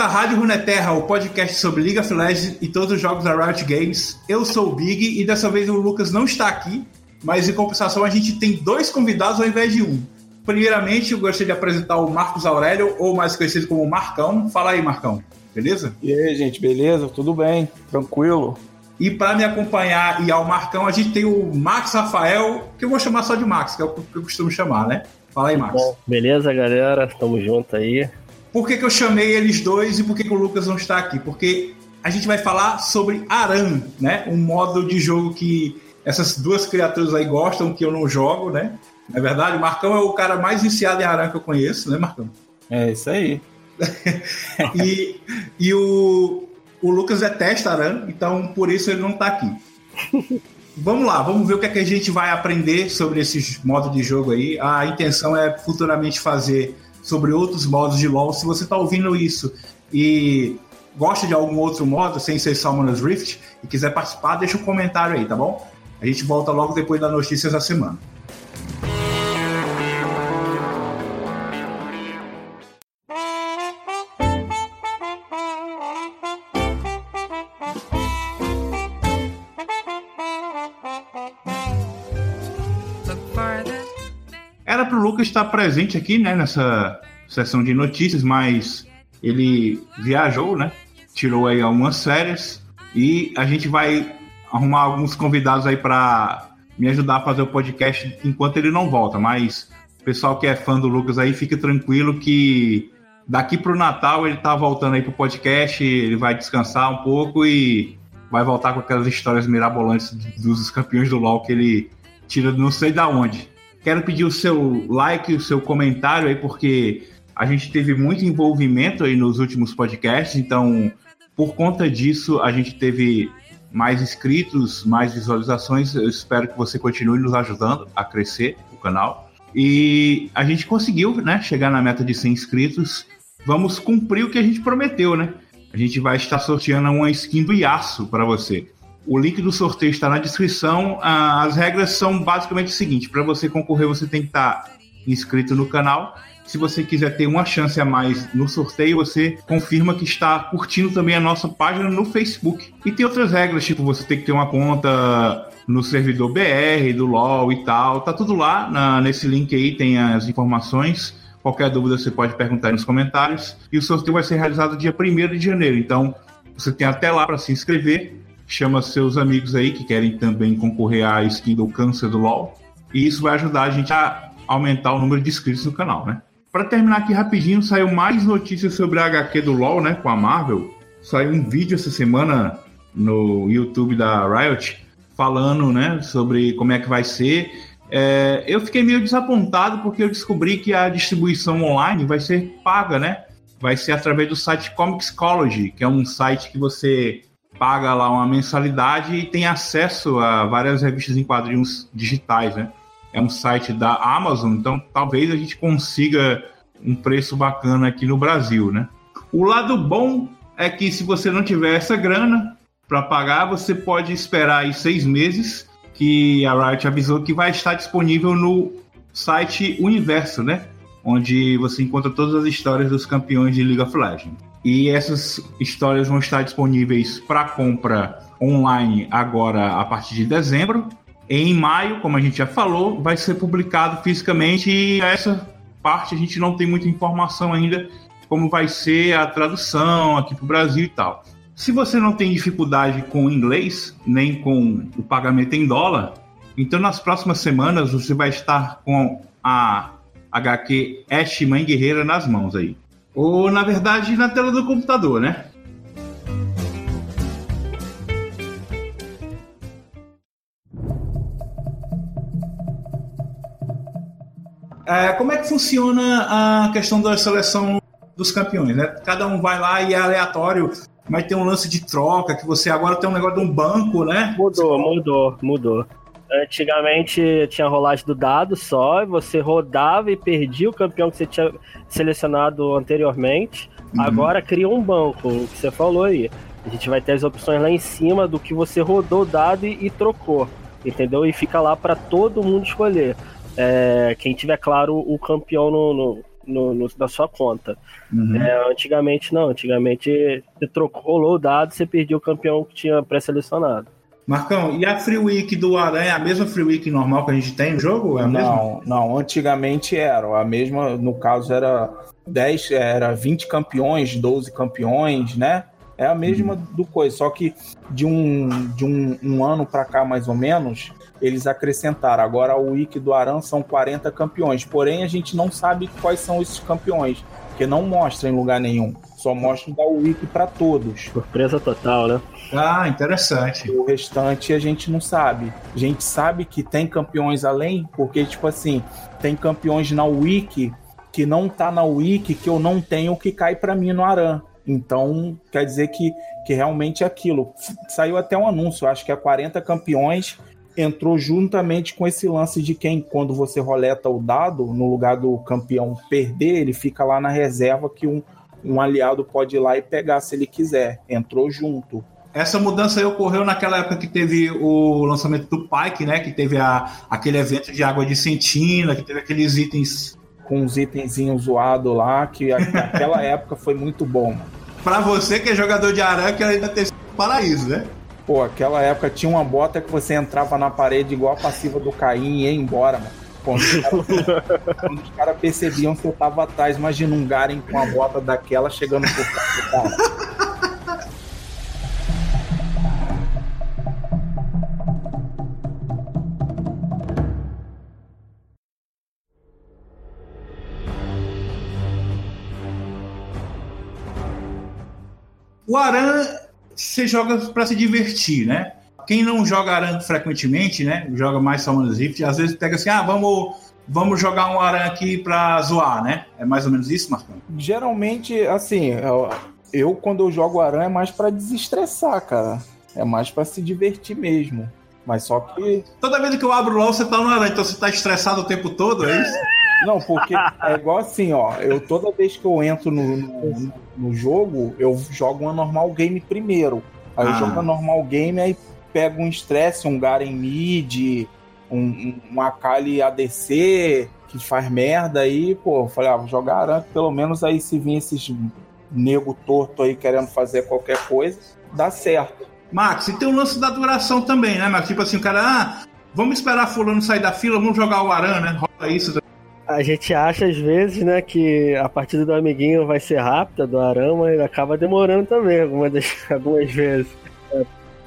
À Rádio Runeterra, o podcast sobre League of Legends e todos os jogos da Riot Games. Eu sou o Big e dessa vez o Lucas não está aqui, mas em compensação a gente tem dois convidados ao invés de um. Primeiramente, eu gostaria de apresentar o Marcos Aurélio, ou mais conhecido como Marcão. Fala aí, Marcão, beleza? E aí, gente, beleza? Tudo bem? Tranquilo? E para me acompanhar e ao Marcão, a gente tem o Max Rafael, que eu vou chamar só de Max, que é o que eu costumo chamar, né? Fala aí, Max. Bom, beleza, galera? Tamo junto aí. Por que, que eu chamei eles dois e por que, que o Lucas não está aqui? Porque a gente vai falar sobre Aran, né? Um modo de jogo que essas duas criaturas aí gostam, que eu não jogo, né? Na é verdade, o Marcão é o cara mais viciado em Aran que eu conheço, né, Marcão? É isso aí. e, e o, o Lucas detesta Aran, então por isso ele não está aqui. Vamos lá, vamos ver o que, é que a gente vai aprender sobre esses modos de jogo aí. A intenção é futuramente fazer sobre outros modos de LoL. Se você está ouvindo isso e gosta de algum outro modo, sem ser Summoner's Rift, e quiser participar, deixa um comentário aí, tá bom? A gente volta logo depois das notícias da semana. Presente aqui, né, nessa sessão de notícias, mas ele viajou, né? Tirou aí algumas férias e a gente vai arrumar alguns convidados aí para me ajudar a fazer o podcast enquanto ele não volta. Mas o pessoal que é fã do Lucas aí, fique tranquilo que daqui para o Natal ele tá voltando aí pro podcast, ele vai descansar um pouco e vai voltar com aquelas histórias mirabolantes dos campeões do LoL que ele tira não sei da onde. Quero pedir o seu like, o seu comentário aí, porque a gente teve muito envolvimento aí nos últimos podcasts, então por conta disso a gente teve mais inscritos, mais visualizações. Eu espero que você continue nos ajudando a crescer o canal. E a gente conseguiu, né, chegar na meta de 100 inscritos. Vamos cumprir o que a gente prometeu, né? A gente vai estar sorteando uma skin do Yasuo para você. O link do sorteio está na descrição. Ah, as regras são basicamente o seguinte: para você concorrer, você tem que estar inscrito no canal. Se você quiser ter uma chance a mais no sorteio, você confirma que está curtindo também a nossa página no Facebook. E tem outras regras, tipo você tem que ter uma conta no servidor BR, do LoL e tal. Tá tudo lá na, nesse link aí, tem as informações. Qualquer dúvida você pode perguntar nos comentários. E o sorteio vai ser realizado dia 1 de janeiro. Então você tem até lá para se inscrever chama seus amigos aí que querem também concorrer à skin do câncer do LoL. E isso vai ajudar a gente a aumentar o número de inscritos no canal, né? Para terminar aqui rapidinho, saiu mais notícias sobre a HQ do LoL, né, com a Marvel. Saiu um vídeo essa semana no YouTube da Riot falando, né, sobre como é que vai ser. É, eu fiquei meio desapontado porque eu descobri que a distribuição online vai ser paga, né? Vai ser através do site Comicsology, que é um site que você paga lá uma mensalidade e tem acesso a várias revistas em quadrinhos digitais, né? É um site da Amazon, então talvez a gente consiga um preço bacana aqui no Brasil, né? O lado bom é que se você não tiver essa grana para pagar, você pode esperar aí seis meses, que a Riot avisou que vai estar disponível no site Universo, né? Onde você encontra todas as histórias dos campeões de League of Legends. E essas histórias vão estar disponíveis para compra online agora a partir de dezembro. Em maio, como a gente já falou, vai ser publicado fisicamente e essa parte a gente não tem muita informação ainda como vai ser a tradução aqui para o Brasil e tal. Se você não tem dificuldade com o inglês, nem com o pagamento em dólar, então nas próximas semanas você vai estar com a HQ Ash Mãe Guerreira nas mãos aí. Ou, na verdade, na tela do computador, né? É, como é que funciona a questão da seleção dos campeões? Né? Cada um vai lá e é aleatório, mas tem um lance de troca, que você agora tem um negócio de um banco, né? Mudou, mudou, mudou. Antigamente tinha rolagem do dado só, você rodava e perdia o campeão que você tinha selecionado anteriormente. Uhum. Agora cria um banco, o que você falou aí. A gente vai ter as opções lá em cima do que você rodou o dado e, e trocou, entendeu? E fica lá para todo mundo escolher. É, quem tiver claro o campeão no, no, no, no- na sua conta. Uhum. É, antigamente não, antigamente você trocou, rolou o dado, você perdia o campeão que tinha pré-selecionado. Marcão, e a Free Week do Aranha é a mesma Free Week normal que a gente tem no jogo? É? Não, não, antigamente era. A mesma, no caso, era 10, era 20 campeões, 12 campeões, né? É a mesma do coisa, só que de um, de um, um ano pra cá, mais ou menos, eles acrescentaram. Agora o Wiki do Aran são 40 campeões. Porém, a gente não sabe quais são esses campeões, porque não mostra em lugar nenhum. Só mostra da Wiki para todos. Surpresa total, né? Ah, interessante. O restante a gente não sabe. A gente sabe que tem campeões além, porque, tipo assim, tem campeões na Wiki que não tá na Wiki, que eu não tenho, que cai pra mim no Aran. Então, quer dizer que, que realmente é aquilo. Saiu até um anúncio, acho que é 40 campeões. Entrou juntamente com esse lance de quem, quando você roleta o dado, no lugar do campeão perder, ele fica lá na reserva que um, um aliado pode ir lá e pegar se ele quiser. Entrou junto. Essa mudança aí ocorreu naquela época que teve o lançamento do Pike, né? Que teve a, aquele evento de água de sentina, que teve aqueles itens. com uns itenzinhos zoados lá, que naquela época foi muito bom. mano. Pra você que é jogador de Aranha, que ainda tem paraíso, né? Pô, aquela época tinha uma bota que você entrava na parede igual a passiva do Caim e ia embora, mano. Quando os caras caras percebiam que eu tava atrás, imagina um Garen com a bota daquela chegando por perto do cara. O Aran, você joga pra se divertir, né? Quem não joga Aran frequentemente, né? Joga mais Summoners Rift, às vezes pega assim, ah, vamos, vamos jogar um Aran aqui pra zoar, né? É mais ou menos isso, Marcão? Geralmente, assim, eu, eu, quando eu jogo Aran é mais pra desestressar, cara. É mais pra se divertir mesmo. Mas só que Toda vez que eu abro o LOL, você tá no Aran, então você tá estressado o tempo todo, é isso? Não, porque é igual assim, ó. Eu toda vez que eu entro no, no, no jogo, eu jogo uma normal game primeiro. Aí eu Ah. jogo a normal game, aí pego um estresse, um Garen mid, um, um, Akali ADC que faz merda aí, pô, falei, ah, vou jogar Aranha, pelo menos aí se vir esses nego torto aí querendo fazer qualquer coisa, dá certo. Max, e tem o lance da duração também, né, Max? Tipo assim, o cara, ah, vamos esperar fulano sair da fila, vamos jogar o Aran, né? Rola isso. A gente acha às vezes, né, que a partida do amiguinho vai ser rápida, do Arama, mas acaba demorando também algumas, das- algumas vezes.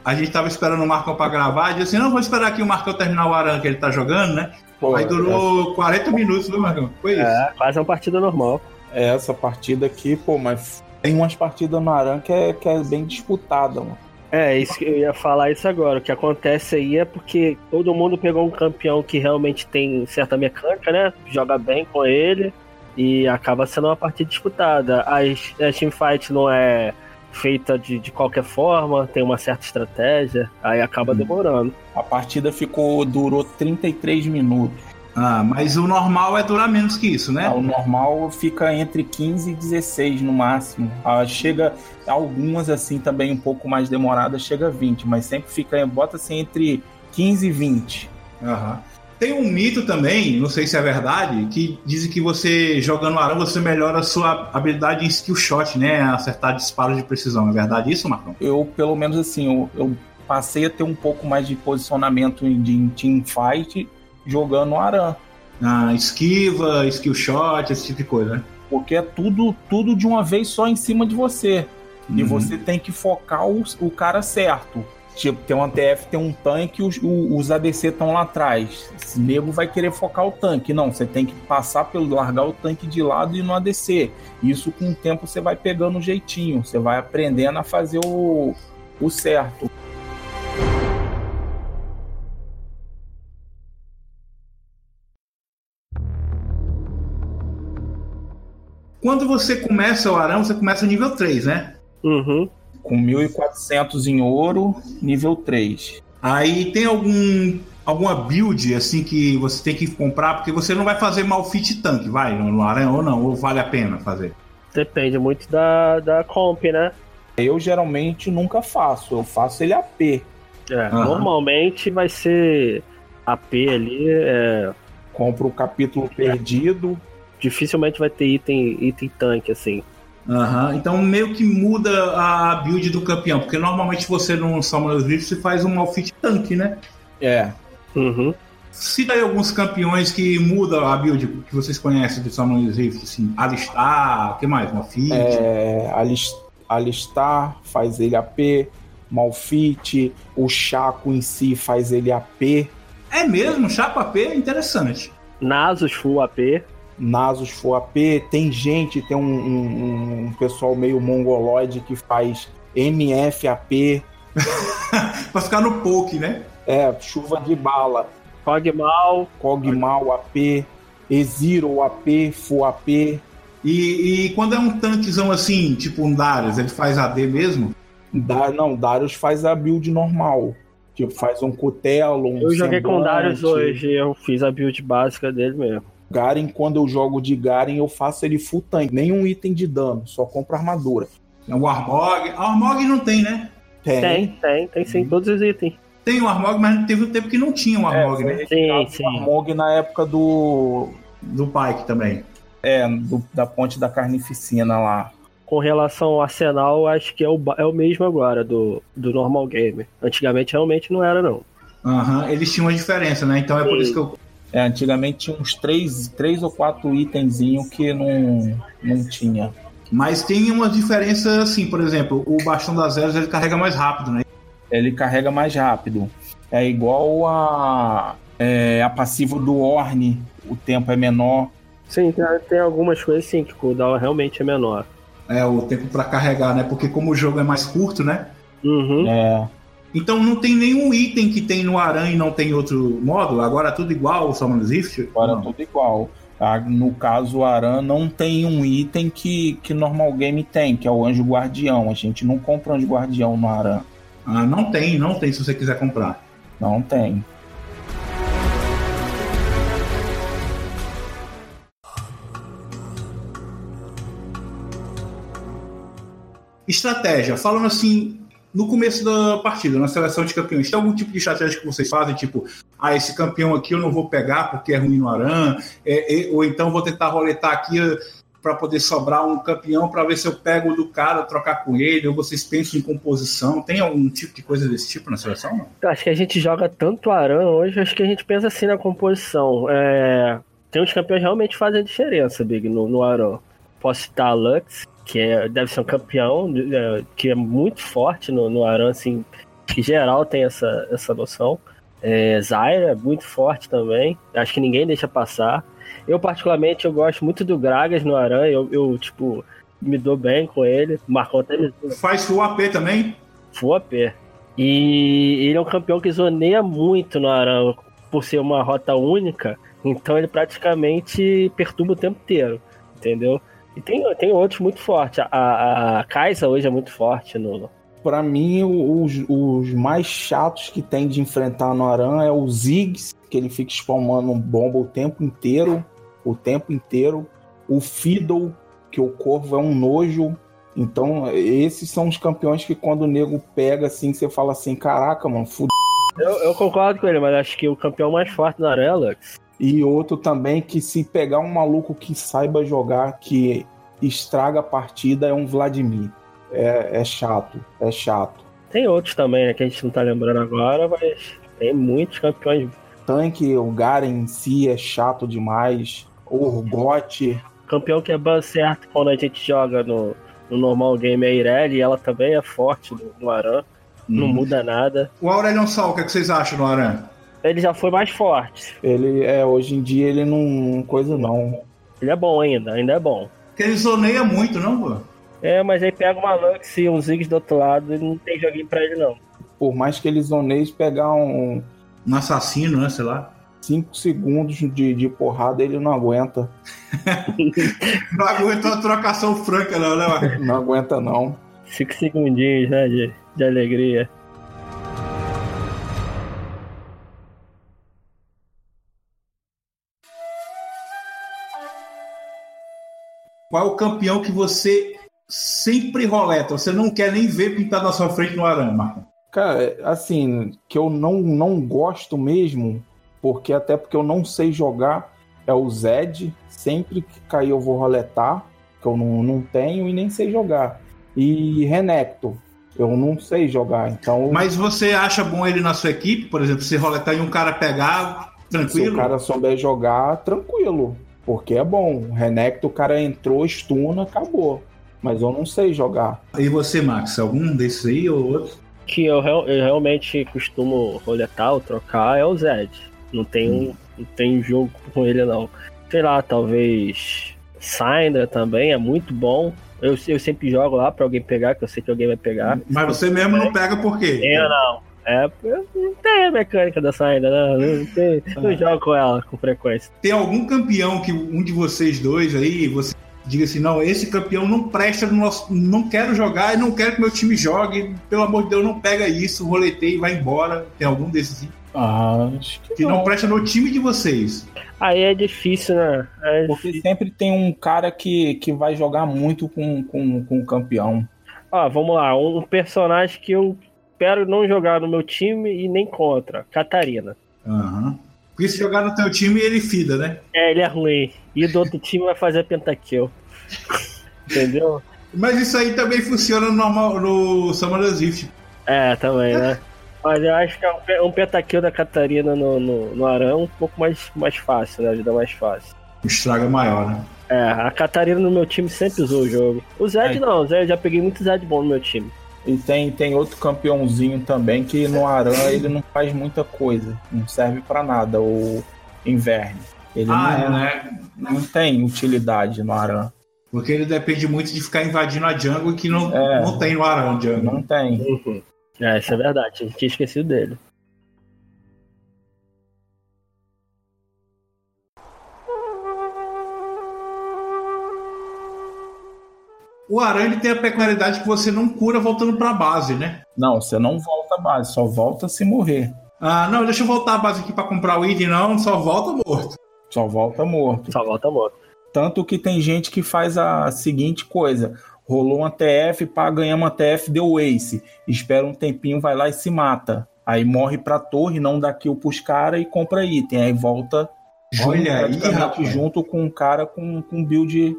A gente tava esperando o Marcão pra gravar, e disse assim, não, vou esperar aqui o Marcão terminar o Aran que ele tá jogando, né? Pô, Aí durou 40 minutos, viu, Marcão? Foi isso. É, quase uma partida normal. é, essa partida aqui, pô, mas tem umas partidas no Aran que é, que é bem disputada, mano. É, isso que eu ia falar isso agora. O que acontece aí é porque todo mundo pegou um campeão que realmente tem certa mecânica, né? Joga bem com ele e acaba sendo uma partida disputada. A, a teamfight não é feita de, de qualquer forma, tem uma certa estratégia, aí acaba demorando. A partida ficou durou 33 minutos. Ah, mas o normal é durar menos que isso, né? Ah, o normal fica entre 15 e 16 no máximo. Ah, chega algumas assim também um pouco mais demoradas, chega a 20, mas sempre fica bota assim entre 15 e 20. Aham. Tem um mito também, não sei se é verdade, que dizem que você jogando Aran você melhora a sua habilidade em skill shot, né? Acertar disparos de precisão. É verdade isso, Marcão? Eu pelo menos assim, eu, eu passei a ter um pouco mais de posicionamento em, em team fight jogando Aran. Ah, esquiva, skill shot, esse tipo de coisa, né? Porque é tudo, tudo de uma vez só em cima de você. E Uhum. você tem que focar o, o cara certo. Tipo, tem um ATF, tem um tanque, os, os ADC estão lá atrás. Esse nego vai querer focar o tanque. Não, você tem que passar pelo largar o tanque de lado e no ADC. Isso com o tempo você vai pegando o jeitinho. Você vai aprendendo a fazer o, o certo. Quando você começa o Aran, você começa nível 3, né? Uhum. Com 1.400 em ouro, nível 3. Aí tem algum alguma build assim que você tem que comprar, porque você não vai fazer malfit tanque, vai, no Aran ou não, ou vale a pena fazer? Depende muito da, da comp, né? Eu geralmente nunca faço. Eu faço ele AP. É, Aham. Normalmente vai ser AP ali, é, Compro o capítulo perdido. dificilmente vai ter item, item tanque, assim. Uhum. Então meio que muda a build do campeão, porque normalmente você no Summoners Rift você faz um outfit tanque, né? É. Uhum. Cita aí alguns campeões que mudam a build que vocês conhecem do Summoners Rift, assim, Alistar, o que mais? Malfit? É, Alist, Alistar faz ele AP, Malfit, o Chaco em si faz ele AP, É mesmo? Chapa AP é interessante. Nasus Full AP. Nasus for AP, tem gente, tem um, um- um pessoal meio mongoloide que faz MFAP, pra ficar no poke, né? é, chuva de bala, Cogmal. Kog'Maw AP, Eziro AP, Full AP, E, e quando é um tanquezão assim, tipo um Darius, ele faz AD mesmo? Da, não, Darius faz a build normal. Tipo, faz um cutelo, um Eu joguei com semblante. Darius hoje, eu fiz a build básica dele mesmo. Garen, quando eu jogo de Garen, eu faço ele full tank. Nenhum item de dano, só compro armadura. É o Armog. A Armog não tem, né? Tem. Tem, tem, tem sim, todos os itens. Tem o Armog, mas teve um tempo que não tinha o É, Armog, foi né? Sim, sim. Armog na época do, Do Pike também. é, do- da ponte da carnificina lá. Com relação ao Arsenal, acho que é o, é o mesmo agora do, do normal game. Antigamente realmente não era, não. Aham, eles tinham uma diferença, né? Então é por Sim. isso que eu. É, antigamente tinha uns três, três ou quatro itenzinhos que não, não tinha. Mas tem uma diferença assim, por exemplo, o Bastão das Eras ele carrega mais rápido, né? Ele carrega mais rápido. É igual a, é, a passiva do Orne, o tempo é menor. Sim, tem, tem algumas coisas sim que o cooldown realmente é menor. É o tempo pra carregar, né? Porque como o jogo é mais curto, né? Uhum. É, Então não tem nenhum item que tem no Aran e não tem em outro módulo. Agora tudo igual o Summoners Rift? agora Não. tudo igual. Ah, No caso, o Aran não tem um item que, que normal game tem, que é o Anjo Guardião. A gente não compra Anjo Guardião no Aran. Ah, não tem, não tem se você quiser comprar. Não tem. Estratégia, falando assim, no começo da partida, na seleção de campeões, tem algum tipo de estratégia que vocês fazem, tipo, ah, esse campeão aqui eu não vou pegar porque é ruim no Aran, é, é, ou então vou tentar roletar aqui para poder sobrar um campeão para ver se eu pego do cara, trocar com ele, ou vocês pensam em composição, tem algum tipo de coisa desse tipo na seleção? Não? Acho que a gente joga tanto Aran hoje, acho que a gente pensa assim na composição. É, Tem uns campeões que realmente fazem a diferença, Big, no, no Aran. Posso citar a Lux, que é- deve ser um campeão é, que é muito forte no, no Aran, assim, que geral tem essa, essa noção. É, Zyra é muito forte também, acho que ninguém deixa passar. Eu, particularmente, eu gosto muito do Gragas no Aran, eu, eu tipo, me dou bem com ele. O Marcão até me Faz full AP também? Full AP. E ele é um campeão que zoneia muito no Aran por ser uma rota única, então ele praticamente perturba o tempo inteiro, entendeu? E tem, tem outros muito fortes. A, a, a Kaisa hoje é muito forte no. Pra mim, os, os mais chatos que tem de enfrentar no Aran é o Ziggs, que ele fica spamando bomba o tempo inteiro. O tempo inteiro. O Fiddle, que o corvo é um nojo. Então, esses são os campeões que quando o nego pega assim, você fala assim: caraca, mano, fude. Eu, eu concordo com ele, mas acho que o campeão mais forte é Lux. E outro também que se pegar um maluco que saiba jogar, que estraga a partida, é um Vladimir. É, é chato, é chato. Tem outros também, né, que a gente não tá lembrando agora, mas tem muitos campeões. Tanque, o Garen em si é chato demais. O Urgot, Campeão que é ban certo quando a gente joga no, no normal game é a Irelia, e ela também é forte no, no Aran. Não Hum. muda nada. O Aurelion Sol, o que, é que vocês acham do Aran? Ele já foi mais forte. ele é hoje em dia ele não coisa não. Ele é bom ainda, ainda é bom. Porque ele zoneia muito, não, pô? É, mas aí pega uma Lux e um Ziggs do outro lado e não tem joguinho pra ele, não. Por mais que ele zoneie pegar um Um assassino, né? Sei lá. 5 segundos de, de porrada, ele não aguenta. Não aguentou a trocação franca, não, né? Marcos? Não aguenta não. Cinco segundinhos, né, de, de alegria. Qual é o campeão que você sempre roleta? Você não quer nem ver pintado na sua frente no Aran, Marcos? Cara, assim, que eu não, não gosto mesmo, porque até porque eu não sei jogar, é o Zed. Sempre que cair eu vou roletar, que eu não, não tenho e nem sei jogar. E Renekton, eu não sei jogar, então. Mas você acha bom ele na sua equipe, por exemplo, se roletar e um cara pegar, tranquilo? Se o cara souber jogar, tranquilo. Porque é bom. O Renekton, o cara entrou, estuna, acabou. Mas eu não sei jogar. E você, Max, algum desses aí ou outro? Que eu, eu realmente costumo roletar ou trocar é o Zed. Não tem, hum. não tem jogo com ele, não. Sei lá, talvez Syndra também é muito bom. Eu, eu sempre jogo lá pra alguém pegar, que eu sei que alguém vai pegar. Mas você mesmo não pega por quê? Eu não. É, não tem a mecânica dessa ainda? Não, tem, não ah. jogo com ela com frequência. Tem algum campeão que um de vocês dois aí, você diga assim, não, esse campeão não presta no nosso, não quero jogar e não quero que meu time jogue, pelo amor de Deus, não pega isso, roletei e vai embora. Tem algum desses? Ah, acho que, que não. não. presta no time de vocês. Aí é difícil, né? É Porque difícil. sempre tem um cara que, que vai jogar muito com, com, com o campeão. Ah, vamos lá. Um personagem que eu espero não jogar no meu time e nem contra. Catarina. Aham. Uhum. Porque se jogar no teu time, ele fida, né? É, ele é ruim. E do outro time vai fazer pentakill. Entendeu? Mas isso aí também funciona no, normal, no Summoner's Rift. É, também, né? Mas eu acho que é um pentakill da Catarina no, no, no Arão um pouco mais, mais fácil, né? Ajuda mais fácil. Estraga maior, né? É, a Catarina no meu time sempre usou o jogo. O Zed é. não, o Zed já peguei muito Zed bom no meu time. E tem, tem outro campeãozinho também que no Aran ele não faz muita coisa, não serve para nada, o Inverno. Ele ah, não, é, né? não tem utilidade no Aran. Porque ele depende muito de ficar invadindo a jungle que não, é, não tem no Aran jungle. Não tem. Uhum. É, isso é verdade, a gente tinha esquecido dele. O Aran tem a peculiaridade que você não cura voltando para a base, né? Não, você não volta à base, só volta se morrer. Ah, não, deixa eu voltar à base aqui para comprar o item, não, só volta morto. Só volta morto. Só volta morto. Tanto que tem gente que faz a seguinte coisa: rolou uma TF, para ganhar uma TF, deu ace. Espera um tempinho, vai lá e se mata. Aí morre pra torre, não dá kill pros caras e compra item. Aí volta Olha aí, junto com um cara com, com build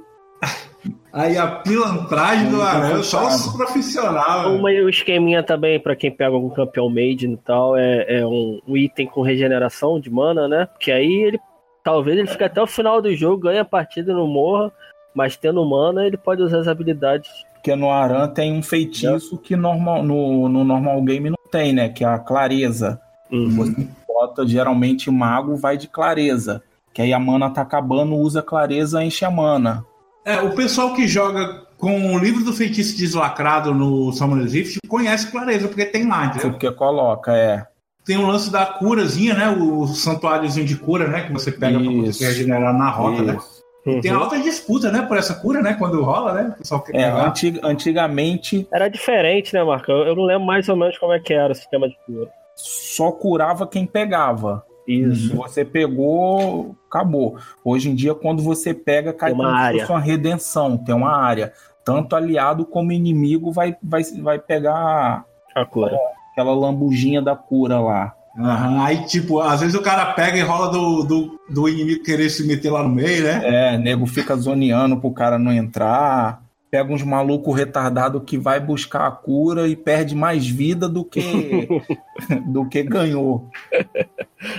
Aí a pilantragem do Arão, só os profissionais. Uma o esqueminha também, para quem pega algum campeão made e tal, é, é um, um, item com regeneração de mana, né? Que aí ele talvez ele fique até o final do jogo, ganha a partida e não morra, mas tendo mana ele pode usar as habilidades. Porque no Aran tem um feitiço é. que normal, no, no normal game não tem, né? Que é a clareza. Uhum. Você bota, geralmente, mago vai de clareza. Que aí a mana tá acabando, usa clareza, enche a mana. É, o pessoal que joga com o livro do feitiço deslacrado no Summoner's Rift conhece clareza, porque tem lá, entendeu? Porque coloca, é. Tem o lance da curazinha, né? O santuáriozinho de cura, né? Que você pega isso, pra regenerar na rota, né? isso. né? Uhum. Tem alta disputa, né, por essa cura, né? Quando rola, né? O pessoal quer é, antig antigamente. Era diferente, né, Marco? Eu não lembro mais ou menos como é que era o sistema de cura. Só curava quem pegava. Isso. Você pegou, acabou. Hoje em dia, quando você pega, cai uma como área. se fosse uma redenção, tem uma área. Tanto aliado como inimigo vai, vai, vai pegar a cura. aquela lambujinha da cura lá. Uhum. Aí, tipo, às vezes o cara pega e rola do, do, do inimigo querer se meter lá no meio, né? É, nego fica zoneando pro cara não entrar pega uns malucos retardados que vai buscar a cura e perde mais vida do que do que ganhou.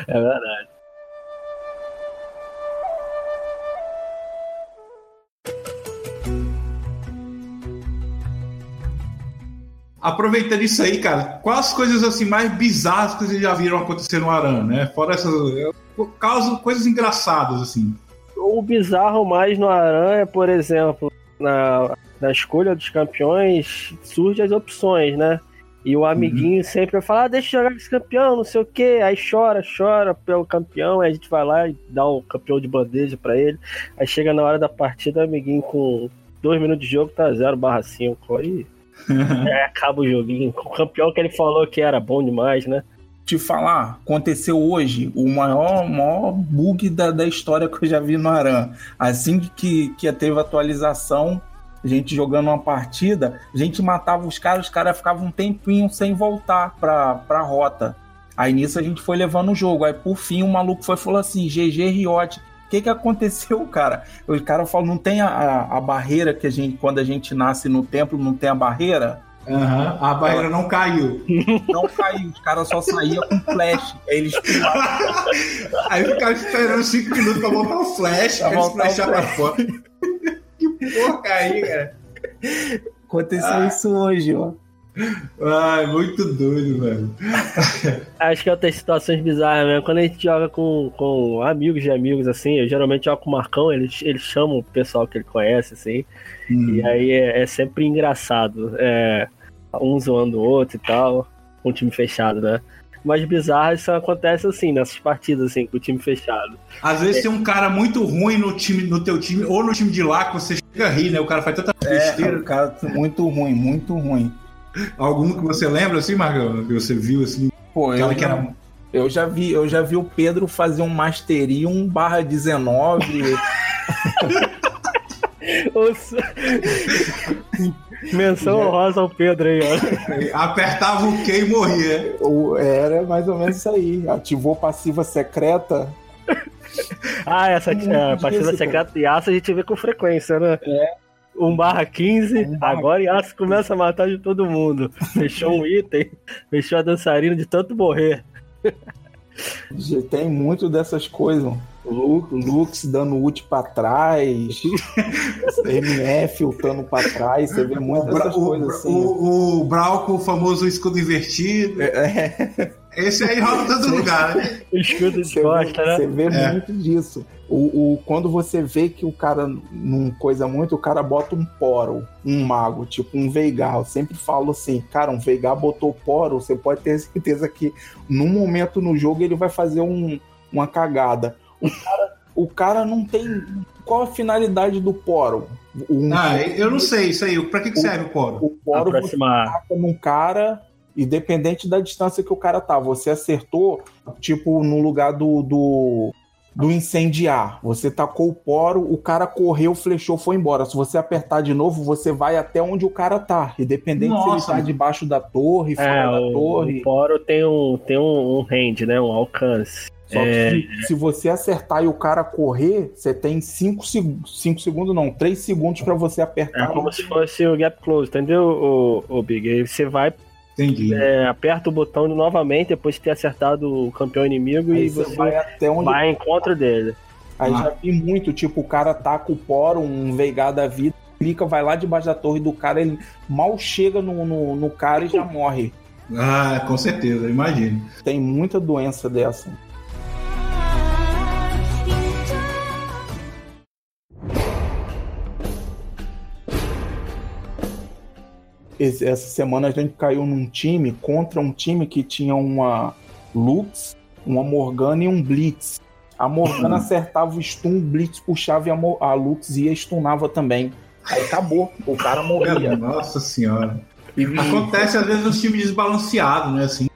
É verdade. Aproveitando isso aí, cara, quais as coisas assim mais bizarras que vocês já viram acontecer no Aran, né? Fora essas causam coisas engraçadas assim. O bizarro mais no Aran é, por exemplo, na na escolha dos campeões surgem as opções, né? E o amiguinho uhum. sempre fala, ah, deixa eu jogar com esse campeão, não sei o quê. Aí chora, chora pelo campeão, aí a gente vai lá e dá o um campeão de bandeja para ele. Aí chega na hora da partida, o amiguinho com dois minutos de jogo tá 0 barra 5. Aí é, acaba o joguinho. O campeão que ele falou que era bom demais, né? Te falar, aconteceu hoje o maior, maior bug da, da história que eu já vi no Aran. Assim que, que teve atualização, a gente jogando uma partida, a gente matava os caras, os caras ficavam um tempinho sem voltar pra, pra rota. Aí nisso a gente foi levando o jogo. Aí por fim o maluco foi falou assim: GG Riot, O que que aconteceu, cara? O cara falou, não tem a, a barreira que a gente, quando a gente nasce no templo, não tem a barreira? Uhum. A barreira não caiu. Não caiu, os caras só saíam com flash. Aí eles pulavam. Aí ficaram esperando 5 minutos pra botar o flash, pra eles flashar pra fora. que porca aí, cara. Aconteceu ah. isso hoje, ó. Ai, muito doido, velho. Acho que é outras situações bizarras mesmo. Quando a gente joga com, com amigos de amigos, assim, eu geralmente jogo com o Marcão, eles, eles chamam o pessoal que ele conhece, assim. Hum. E aí é, é, sempre engraçado. É, um zoando o outro e tal. Um time fechado, né? Mas bizarras só acontece assim, nessas partidas, assim, com o time fechado. Às vezes é. tem um cara muito ruim no time, no teu time, ou no time de lá, que você chega a rir, né? O cara faz tanta é, besteira. É, o cara muito ruim, muito ruim. Algum que você lembra assim, Marcão? Que você viu assim? Pô, eu, que era... eu já vi, eu já vi o Pedro fazer um Mastery 1 barra 19. Menção é. rosa ao Pedro aí, ó. Apertava o Q e morria. Era mais ou menos isso aí. Ativou passiva secreta. ah, essa é, passiva secreta de aço a gente vê com frequência, né? É. 1 barra 15, 1 barra agora Yasuo começa a matar de todo mundo. Fechou um item, fechou a dançarina de tanto morrer. Tem muito dessas coisas. Lux dando ult pra trás, MF ultando pra trás, você vê muito dessas coisas assim. O, o Brawl com o famoso escudo invertido. É. é. Esse aí rola todo lugar, né? Escudo de costa, né? Você vê é. muito disso. O, o, quando você vê que o cara não coisa muito, o cara bota um poro, um mago, tipo um Veigar. Eu sempre falo assim, cara, um Veigar botou poro, você pode ter certeza que num momento no jogo ele vai fazer um, uma cagada. O cara, o cara não tem. Qual a finalidade do poro? Um, ah, eu não sei isso aí. Pra que, que serve o poro? O poro Aproximar. você num cara independente da distância que o cara tá. Você acertou, tipo, no lugar do, do, do incendiar. Você tacou o poro, o cara correu, flechou, foi embora. Se você apertar de novo, você vai até onde o cara tá. Independente Nossa, se ele tá debaixo da torre, é, fora da o, torre. O poro tem um, tem um, um range, né? Um alcance. Só é... que se, se, você acertar e o cara correr, você tem 5 segundos, não, 3 segundos para você apertar. É como se fosse o gap close, entendeu, o, o Big? Aí você vai Entendi. É, aperta o botão novamente depois de ter acertado o campeão inimigo Aí e você, vai até onde vai em contra dele. Aí ah. já vi muito, tipo, o cara taca o poro, um Veigar da vida, clica, vai lá debaixo da torre do cara, ele mal chega no, no, no cara e já morre. Ah, com certeza, imagino. Tem muita doença dessa. Essa semana a gente caiu num time contra um time que tinha uma Lux, uma Morgana e um Blitz. A Morgana acertava o stun, o Blitz puxava e a, a Lux ia e stunava também. Aí acabou, o cara morria. Nossa senhora. E, Acontece às vezes nos times desbalanceados, né? Assim.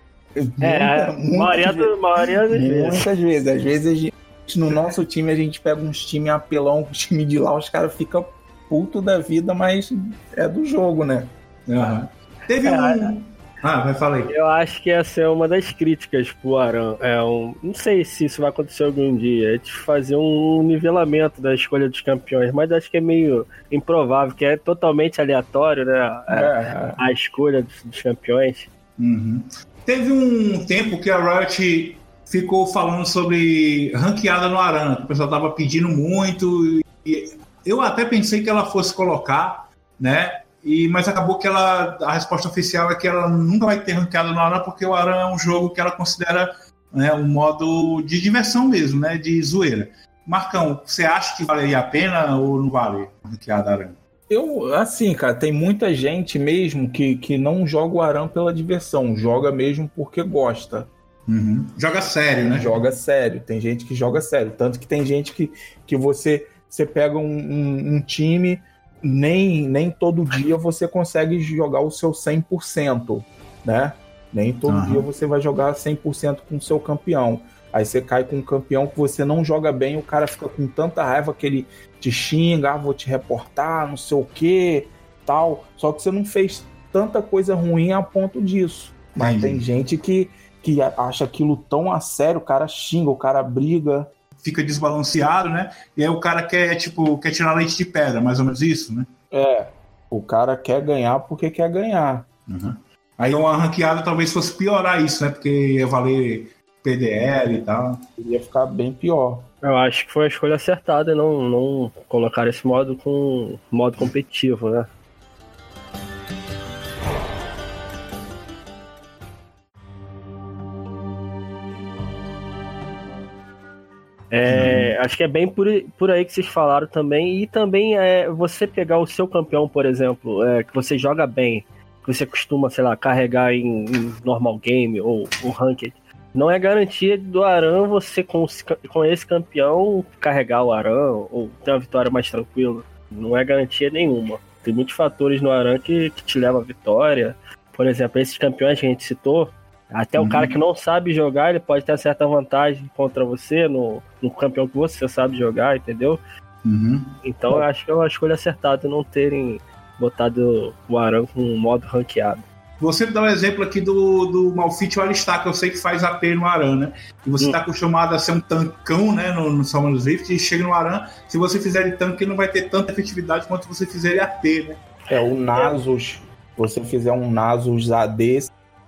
É, muita, maioria, maioria das vezes. Muitas vezes. Às vezes gente, no nosso time a gente pega uns times apelão, os time de lá, os caras ficam puto da vida, mas é do jogo, né? Uhum. Teve é, um. Ah, vai falar aí. Eu acho que essa é uma das críticas pro Arão. É um, não sei se isso vai acontecer algum dia. É de fazer um nivelamento da escolha dos campeões, mas acho que é meio improvável, que é totalmente aleatório, né? A, é. a escolha dos, dos campeões. Uhum. Teve um tempo que a Riot ficou falando sobre ranqueada no Aran. O pessoal tava pedindo muito. E eu até pensei que ela fosse colocar, né? E, mas acabou que ela, a resposta oficial é que ela nunca vai ter ranqueada no Aran, porque o Aran é um jogo que ela considera né, um modo de diversão mesmo, né, de zoeira. Marcão, você acha que valeria a pena ou não vale ranqueada Aran? Eu, assim, cara, tem muita gente mesmo que, que não joga o Aran pela diversão, joga mesmo porque gosta. Uhum. Joga sério, né? Joga sério. Tem gente que joga sério. Tanto que tem gente que, que você, você pega um, um, um time nem, nem todo dia você consegue jogar o seu 100%, né? Nem todo uhum. dia você vai jogar 100% com o seu campeão. Aí você cai com um campeão que você não joga bem, o cara fica com tanta raiva que ele te xinga, ah, vou te reportar, não sei o que, tal. Só que você não fez tanta coisa ruim a ponto disso. Mas tem gente que, que acha aquilo tão a sério, o cara xinga, o cara briga. Fica desbalanceado, né? E aí o cara quer, tipo, quer tirar leite de pedra, mais ou menos isso, né? É, o cara quer ganhar porque quer ganhar. Uhum. Aí uma ranqueada talvez fosse piorar isso, né? Porque ia valer PDL e tal. Ia ficar bem pior. Eu acho que foi a escolha acertada não, não colocar esse modo com modo competitivo, né? É, uhum. Acho que é bem por, por aí que vocês falaram também. E também é você pegar o seu campeão, por exemplo, é, que você joga bem, que você costuma, sei lá, carregar em, em normal game ou, ou ranked. Não é garantia do Aran você, com, com esse campeão, carregar o Aran ou ter uma vitória mais tranquila. Não é garantia nenhuma. Tem muitos fatores no Aran que, que te levam à vitória. Por exemplo, esses campeões que a gente citou, até uhum. o cara que não sabe jogar, ele pode ter certa vantagem contra você no, no campeão que você sabe jogar, entendeu? Uhum. Então eu acho que é uma escolha acertada não terem botado o Aran com um modo ranqueado. Você dá um exemplo aqui do, do Malfit Alistar, que eu sei que faz AP no Aran, né? E você está hum. acostumado a ser um tancão, né? No, no Summoners Rift, e chega no Aran, se você fizer de tanque, ele não vai ter tanta efetividade quanto você fizer de AP, né? É, o Nasus, você fizer um Nasus AD.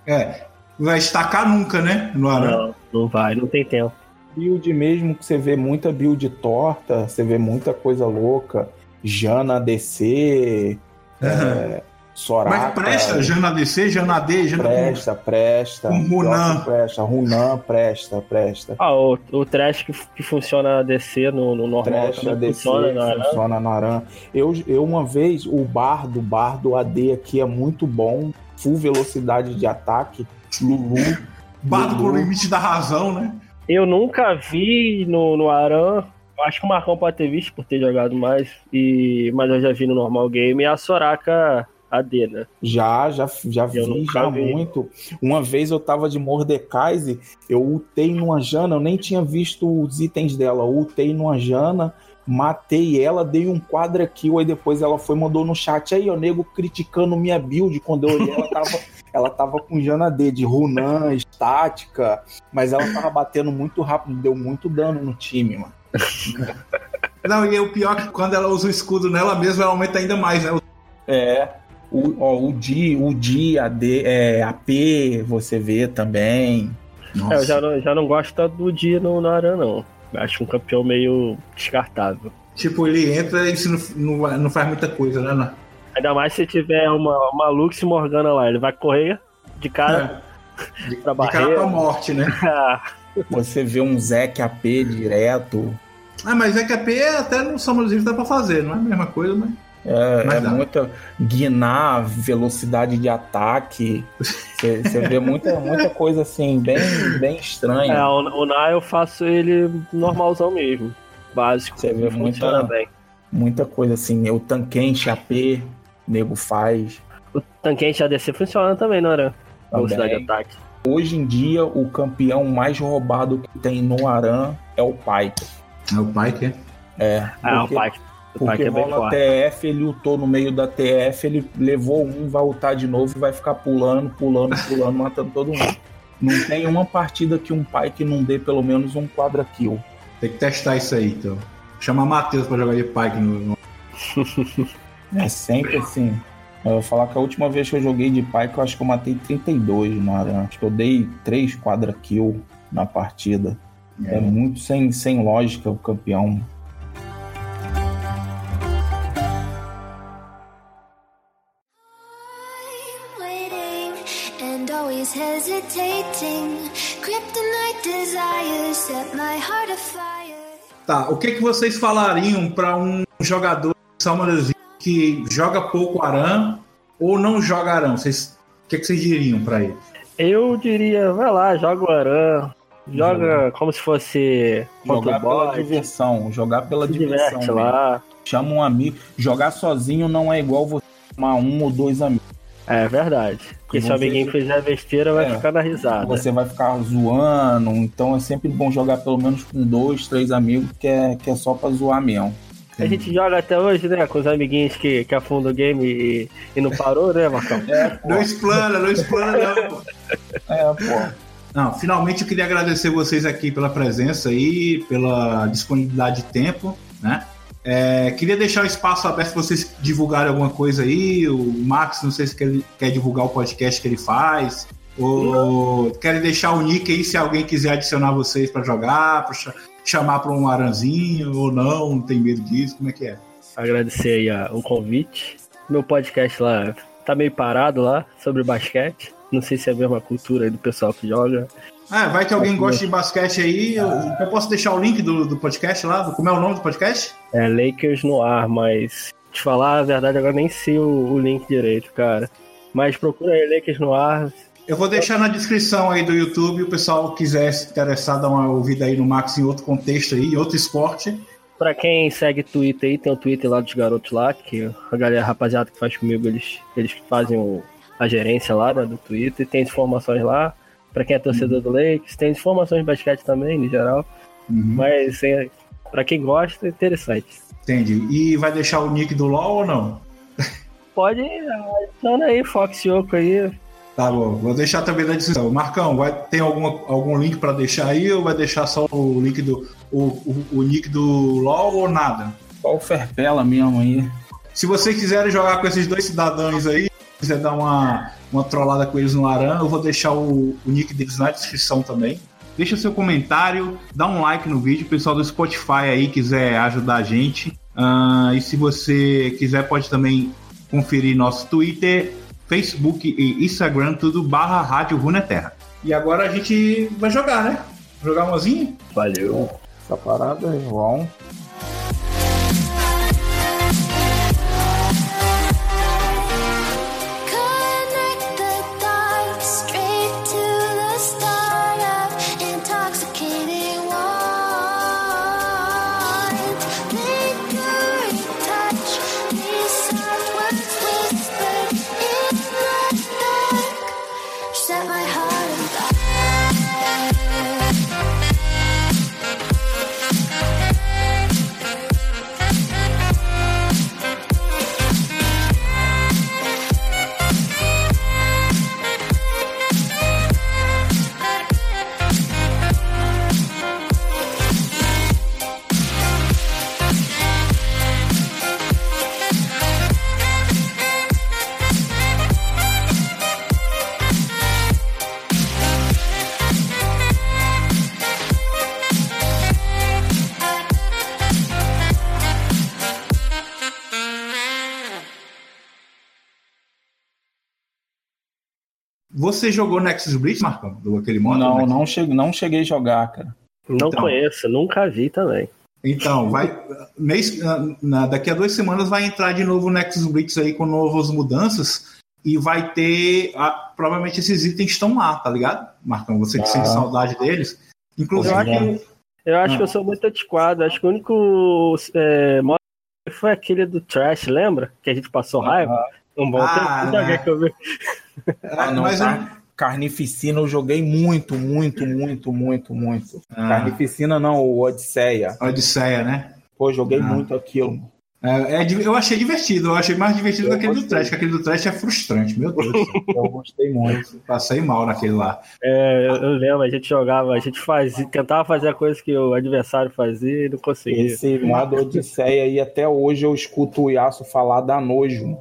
É, vai estacar nunca, né? No Aran. Não, não vai, não tem tempo. Build mesmo que você vê muita build torta, você vê muita coisa louca. Jana DC. Uhum. É, Soraka. Mas presta, Jana DC, Jana D, Jana Presta, presta. Com Runan. Presta, Runan presta, presta. Ah, o, o trash que, que funciona DC no, no normal trash DC, funciona na Aran. Funciona na Aran. Eu, eu uma vez, o Bardo, Bardo AD aqui é muito bom, full velocidade de ataque, Lulu. Bardo com o limite da razão, né? Eu nunca vi no, no Aran acho que o Marcão pode ter visto por ter jogado mais, e, mas eu já vi no normal game, e a Soraka AD, né? Já, já, já vi, já vi. muito. Uma vez eu tava de Mordekaiser, eu utei numa Jana, eu nem tinha visto os itens dela, eu utei numa Jana, matei ela, dei um quadra kill, aí depois ela foi mandou no chat, aí o nego criticando minha build, quando eu olhei ela tava, ela tava com Jana D, de Runan, estática, mas ela tava batendo muito rápido, deu muito dano no time, mano. Não, e o pior é que quando ela usa o escudo nela mesma, ela aumenta ainda mais, né? É, o, ó, o Di, o Di, a D, é, AP, você vê também. É, eu já não, já não gosto tanto do Di no, no Aran, não. Acho um campeão meio descartável. Tipo, ele entra e não, não, não faz muita coisa, né? Não? Ainda mais se tiver uma, uma Lux Morgana lá, ele vai correr de cara é. de, pra barreira. De cara pra morte, né? você vê um Zek AP direto. Ah, mas Zek AP até no Summers dá pra fazer, não é a mesma coisa, mas... É, é muita guinar, velocidade de ataque. Você vê muita, muita coisa assim, bem, bem estranha. É, o, o Na eu faço ele normalzão mesmo. Básico. Você vê muita, bem. muita coisa assim. O tanquente AP, nego faz. O tanquente ADC funciona também, não era? Velocidade de ataque. Hoje em dia, o campeão mais roubado que tem no Aran é o Pike. É o Pike, é? É. É, o Pike. Porque rola TF, ele lutou no meio da TF, ele levou um, vai lutar de novo e vai ficar pulando, pulando, pulando, matando todo mundo. Não tem uma partida que um pai que não dê pelo menos um quadra kill. Tem que testar isso aí, então. Chama Matheus pra jogar de Pike no. é sempre assim. Eu vou falar que a última vez que eu joguei de Pike, eu acho que eu matei 32 no Aran. Acho que eu dei 3 quadra kill na partida. É, é muito sem, sem lógica o campeão. Tá, o que que vocês falariam para um jogador de Summoners que joga pouco Aran ou não joga Aran? Vocês, o que que vocês diriam para ele? Eu diria, vai lá, joga o Aran. Joga como se fosse jogar pela diversão, jogar pela Se diversão. Lá. Chama um amigo. Jogar sozinho não é igual você chamar um ou dois amigos. É verdade. Porque se o amiguinho fizer besteira, vai é, ficar na risada. Você vai ficar zoando, então é sempre bom jogar pelo menos com dois, três amigos, que é, que é só pra zoar mesmo. A gente joga até hoje, né? Com os amiguinhos que, que afundam o game e, e não parou, né, Marcão? É, não explana, não explana, não. É, pô. Não, finalmente eu queria agradecer vocês aqui pela presença aí, pela disponibilidade de tempo, né? É, queria deixar o espaço aberto para vocês divulgarem alguma coisa aí. O Max, não sei se quer, quer divulgar o podcast que ele faz. Ou querem deixar o nick aí se alguém quiser adicionar vocês para jogar, para chamar para um aranzinho ou não, não tem medo disso, como é que é? Agradecer aí a, o convite. Meu podcast lá tá meio parado lá sobre basquete. Não sei se é a mesma cultura aí do pessoal que joga. Ah, vai que alguém gosta de basquete aí. Eu, eu posso deixar o link do, do podcast lá? Como é o nome do podcast? É Lakers no ar, mas te falar a verdade, agora nem sei o, o link direito, cara. Mas procura aí Lakers no ar. Eu vou deixar na descrição aí do YouTube, o pessoal quiser se interessar, dar uma ouvida aí no Max em outro contexto aí, em outro esporte. Pra quem segue Twitter aí, tem o Twitter lá dos garotos lá, que a galera a rapaziada que faz comigo, eles, eles fazem o, a gerência lá né, do Twitter, tem informações lá. Pra quem é torcedor uhum. do Lakers, tem informações de basquete também, no geral. Uhum. Mas é, pra quem gosta, é interessante. Entendi. E vai deixar o nick do LoL ou não? Pode, adiciona aí, Fox Yoko aí. Tá bom, vou deixar também na descrição. Marcão, vai, tem alguma, algum link para deixar aí ou vai deixar só o link do o, o, o nick do LoL ou nada? Só o Ferpela mesmo aí. Se vocês quiserem jogar com esses dois cidadãos aí, quiser dar uma, uma trollada com eles no Aran, eu vou deixar o, o nick deles na descrição também. Deixa seu comentário, dá um like no vídeo. O pessoal do Spotify aí quiser ajudar a gente. Uh, e se você quiser, pode também conferir nosso Twitter, Facebook e Instagram, tudo barra Rádio Runeterra. E agora a gente vai jogar, né? Jogar umazinho? Valeu. Essa parada é Você jogou Nexus Blitz, Marcão? Do aquele modo? Não, não cheguei, não cheguei a jogar, cara. Não então, conheço, nunca vi também. Então, vai. Mês, na, daqui a duas semanas vai entrar de novo o Nexus Blitz aí com novas mudanças. E vai ter. A, provavelmente esses itens estão lá, tá ligado? Marcão, você que ah. sente saudade deles. Inclusive. Eu acho, eu acho ah. que eu sou muito antiquado. Acho que o único é, foi aquele do Trash, lembra? Que a gente passou raiva. Ah. Um bom ah, tempo né? que eu vi. Ah, não, mas car... Carnificina eu joguei muito, muito, muito, muito, muito. Ah. Carnificina não, o Odisseia. Odisseia, né? Pô, joguei ah. muito aquilo. É, é, eu achei divertido, eu achei mais divertido eu do que aquele do Trash, que aquele do Trash é frustrante, meu Deus. eu gostei muito. Passei mal naquele lá. É, eu, eu, lembro, a gente jogava, a gente fazia, tentava fazer a coisa que o adversário fazia e não conseguia. Esse modo Odisseia aí, até hoje eu escuto o Yasuo falar da nojo.